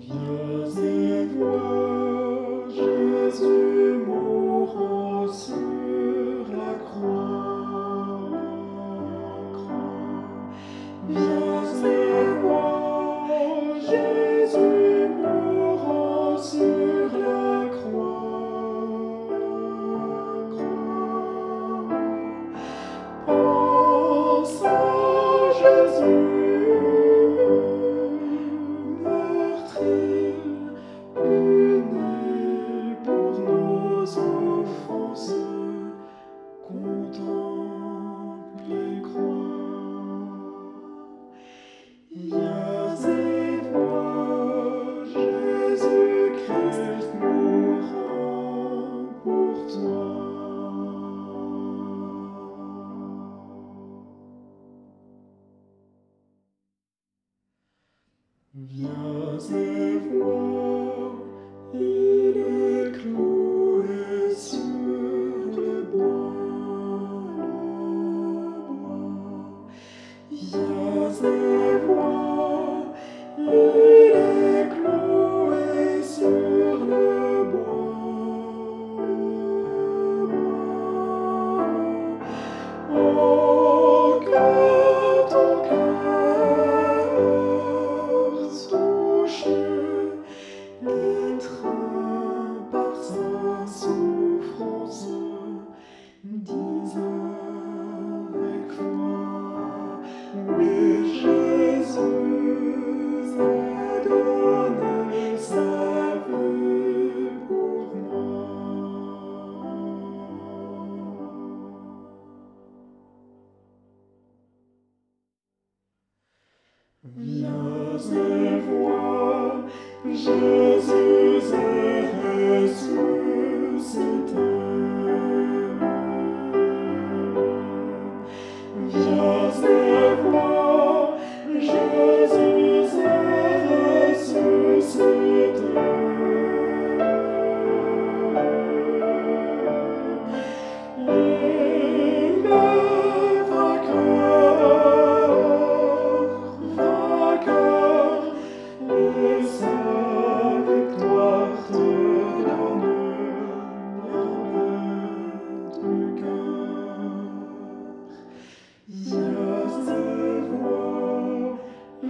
Viens et. Viens et vois. par sa souffrance, dis avec moi, mais Jésus a donné sa vie pour moi.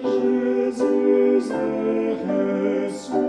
Jésus est ressuscité.